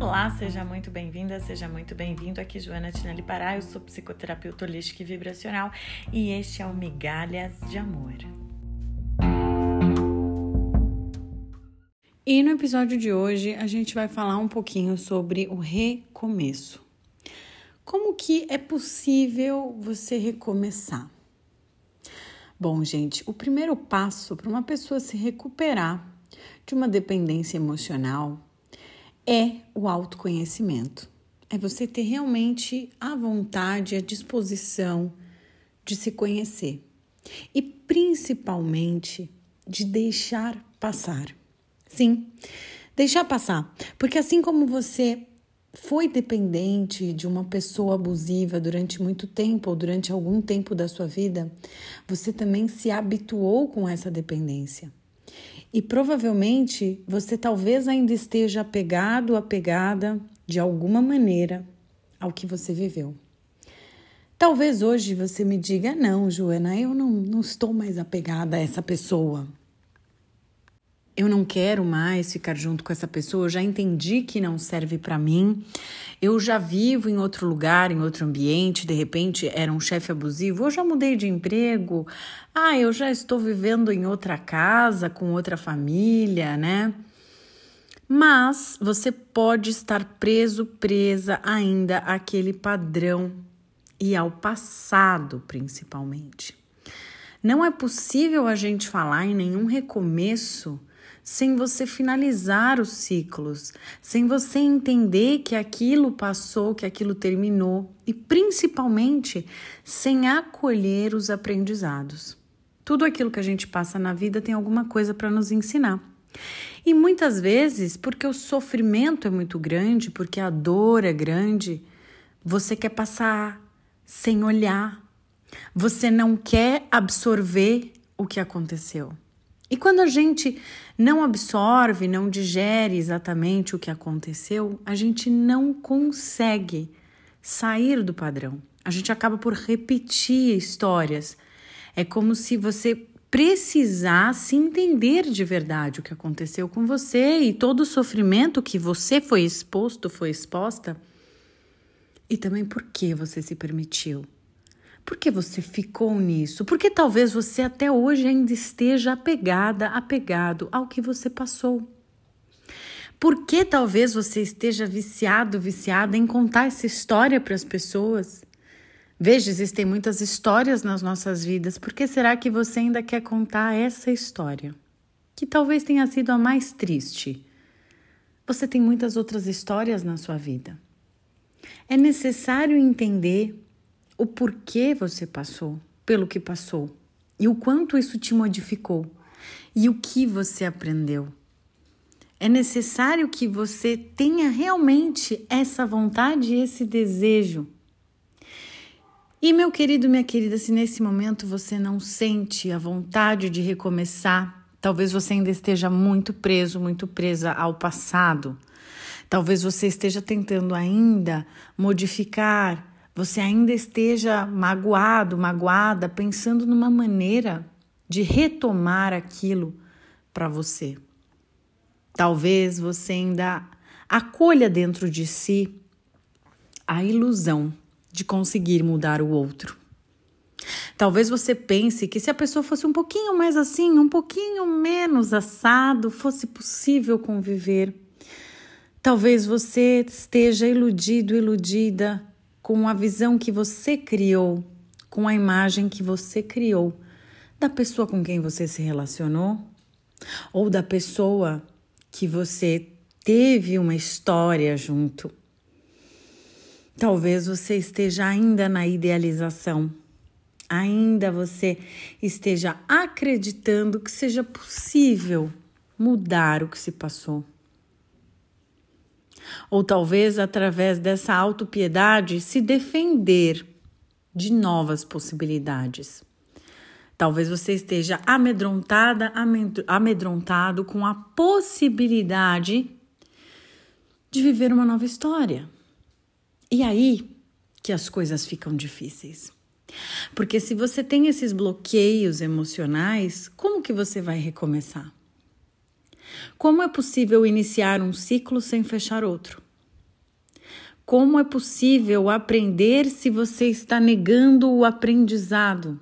Olá, seja muito bem-vinda, seja muito bem-vindo. Aqui Joana Tinelli Pará, eu sou psicoterapeuta holística e vibracional e este é o Migalhas de Amor. E no episódio de hoje a gente vai falar um pouquinho sobre o recomeço. Como que é possível você recomeçar? Bom, gente, o primeiro passo para uma pessoa se recuperar de uma dependência emocional é o autoconhecimento. É você ter realmente a vontade, a disposição de se conhecer e principalmente de deixar passar. Sim, deixar passar, porque assim como você foi dependente de uma pessoa abusiva durante muito tempo ou durante algum tempo da sua vida, você também se habituou com essa dependência. E provavelmente você talvez ainda esteja apegado, apegada de alguma maneira ao que você viveu. Talvez hoje você me diga: não, Joana, eu não, não estou mais apegada a essa pessoa eu não quero mais ficar junto com essa pessoa, eu já entendi que não serve para mim. Eu já vivo em outro lugar, em outro ambiente, de repente era um chefe abusivo, eu já mudei de emprego. Ah, eu já estou vivendo em outra casa, com outra família, né? Mas você pode estar preso, presa ainda àquele padrão e ao passado, principalmente. Não é possível a gente falar em nenhum recomeço sem você finalizar os ciclos, sem você entender que aquilo passou, que aquilo terminou e principalmente sem acolher os aprendizados. Tudo aquilo que a gente passa na vida tem alguma coisa para nos ensinar. E muitas vezes, porque o sofrimento é muito grande, porque a dor é grande, você quer passar sem olhar. Você não quer absorver o que aconteceu. E quando a gente não absorve, não digere exatamente o que aconteceu, a gente não consegue sair do padrão. A gente acaba por repetir histórias. É como se você precisasse entender de verdade o que aconteceu com você e todo o sofrimento que você foi exposto, foi exposta, e também por que você se permitiu. Por que você ficou nisso? Porque talvez você até hoje ainda esteja apegada, apegado ao que você passou. Por que talvez você esteja viciado, viciada em contar essa história para as pessoas? Veja, existem muitas histórias nas nossas vidas. Por que será que você ainda quer contar essa história? Que talvez tenha sido a mais triste. Você tem muitas outras histórias na sua vida. É necessário entender o porquê você passou pelo que passou e o quanto isso te modificou e o que você aprendeu. É necessário que você tenha realmente essa vontade e esse desejo. E meu querido, minha querida, se nesse momento você não sente a vontade de recomeçar, talvez você ainda esteja muito preso, muito presa ao passado. Talvez você esteja tentando ainda modificar você ainda esteja magoado, magoada, pensando numa maneira de retomar aquilo para você. Talvez você ainda acolha dentro de si a ilusão de conseguir mudar o outro. Talvez você pense que se a pessoa fosse um pouquinho mais assim, um pouquinho menos assado, fosse possível conviver. Talvez você esteja iludido, iludida com a visão que você criou, com a imagem que você criou da pessoa com quem você se relacionou ou da pessoa que você teve uma história junto. Talvez você esteja ainda na idealização, ainda você esteja acreditando que seja possível mudar o que se passou. Ou talvez através dessa autopiedade se defender de novas possibilidades. Talvez você esteja amedrontada, amedrontado com a possibilidade de viver uma nova história. E aí que as coisas ficam difíceis. Porque se você tem esses bloqueios emocionais, como que você vai recomeçar? Como é possível iniciar um ciclo sem fechar outro? Como é possível aprender se você está negando o aprendizado?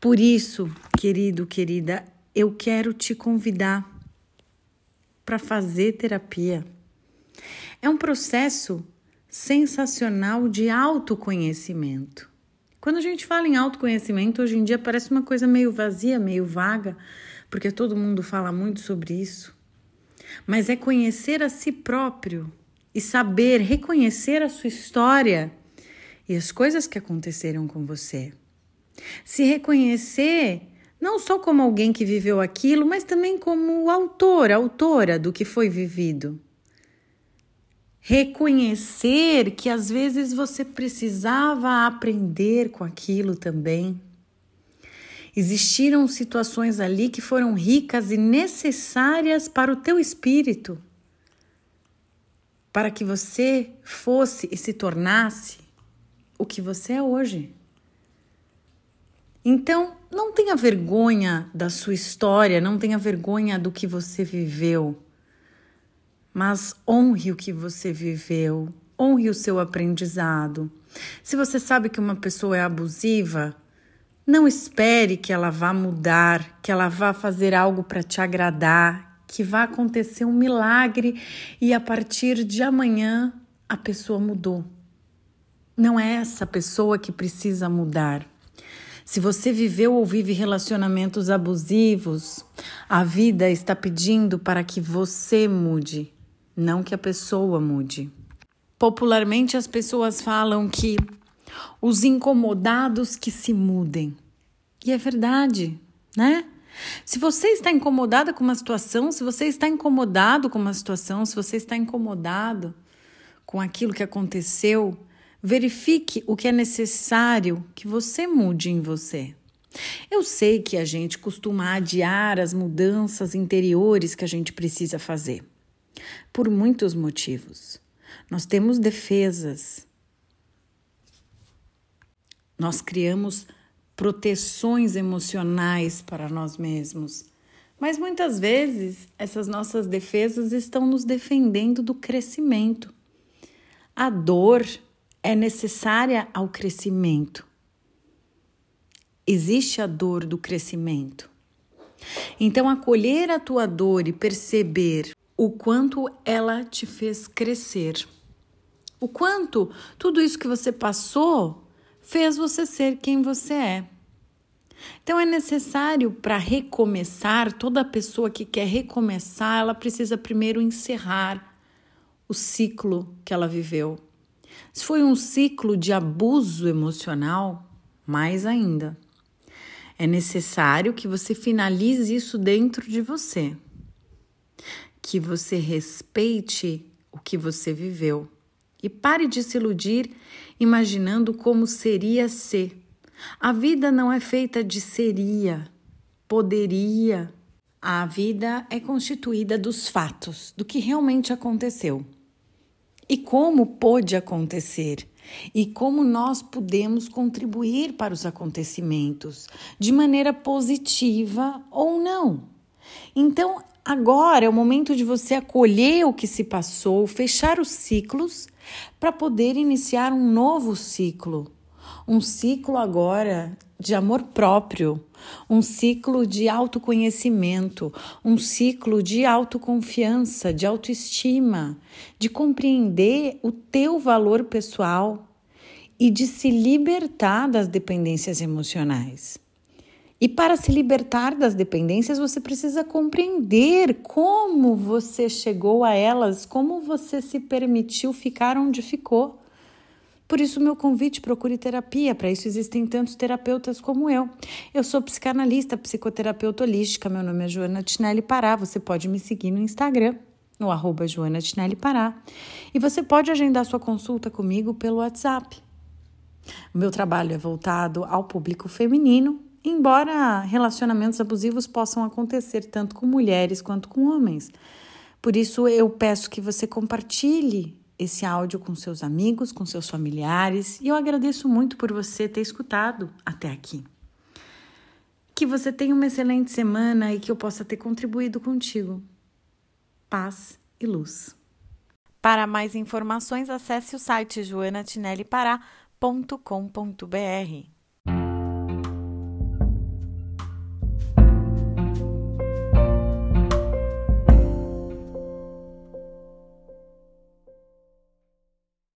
Por isso, querido, querida, eu quero te convidar para fazer terapia. É um processo sensacional de autoconhecimento. Quando a gente fala em autoconhecimento, hoje em dia parece uma coisa meio vazia, meio vaga, porque todo mundo fala muito sobre isso. Mas é conhecer a si próprio e saber reconhecer a sua história e as coisas que aconteceram com você. Se reconhecer não só como alguém que viveu aquilo, mas também como autor, autora do que foi vivido. Reconhecer que às vezes você precisava aprender com aquilo também. Existiram situações ali que foram ricas e necessárias para o teu espírito, para que você fosse e se tornasse o que você é hoje. Então, não tenha vergonha da sua história, não tenha vergonha do que você viveu, mas honre o que você viveu, honre o seu aprendizado. Se você sabe que uma pessoa é abusiva, não espere que ela vá mudar, que ela vá fazer algo para te agradar, que vá acontecer um milagre e a partir de amanhã a pessoa mudou. Não é essa pessoa que precisa mudar. Se você viveu ou vive relacionamentos abusivos, a vida está pedindo para que você mude, não que a pessoa mude. Popularmente as pessoas falam que os incomodados que se mudem. E é verdade, né? Se você está incomodada com uma situação, se você está incomodado com uma situação, se você está incomodado com aquilo que aconteceu, Verifique o que é necessário que você mude em você. Eu sei que a gente costuma adiar as mudanças interiores que a gente precisa fazer, por muitos motivos. Nós temos defesas, nós criamos proteções emocionais para nós mesmos. Mas muitas vezes essas nossas defesas estão nos defendendo do crescimento. A dor é necessária ao crescimento. Existe a dor do crescimento. Então, acolher a tua dor e perceber o quanto ela te fez crescer, o quanto tudo isso que você passou fez você ser quem você é. Então é necessário para recomeçar, toda pessoa que quer recomeçar, ela precisa primeiro encerrar o ciclo que ela viveu. Se foi um ciclo de abuso emocional, mais ainda. É necessário que você finalize isso dentro de você. Que você respeite o que você viveu e pare de se iludir imaginando como seria ser. A vida não é feita de seria, poderia. A vida é constituída dos fatos, do que realmente aconteceu e como pôde acontecer e como nós podemos contribuir para os acontecimentos de maneira positiva ou não. Então, agora é o momento de você acolher o que se passou, fechar os ciclos para poder iniciar um novo ciclo. Um ciclo agora de amor próprio, um ciclo de autoconhecimento, um ciclo de autoconfiança, de autoestima, de compreender o teu valor pessoal e de se libertar das dependências emocionais. E para se libertar das dependências, você precisa compreender como você chegou a elas, como você se permitiu ficar onde ficou. Por isso, meu convite, procure terapia. Para isso existem tantos terapeutas como eu. Eu sou psicanalista, psicoterapeuta holística. Meu nome é Joana Tinelli Pará. Você pode me seguir no Instagram, no arroba Joana Tinelli Pará. E você pode agendar sua consulta comigo pelo WhatsApp. O meu trabalho é voltado ao público feminino, embora relacionamentos abusivos possam acontecer tanto com mulheres quanto com homens. Por isso, eu peço que você compartilhe esse áudio com seus amigos, com seus familiares, e eu agradeço muito por você ter escutado até aqui. Que você tenha uma excelente semana e que eu possa ter contribuído contigo. Paz e luz. Para mais informações, acesse o site joanatinellipará.com.br.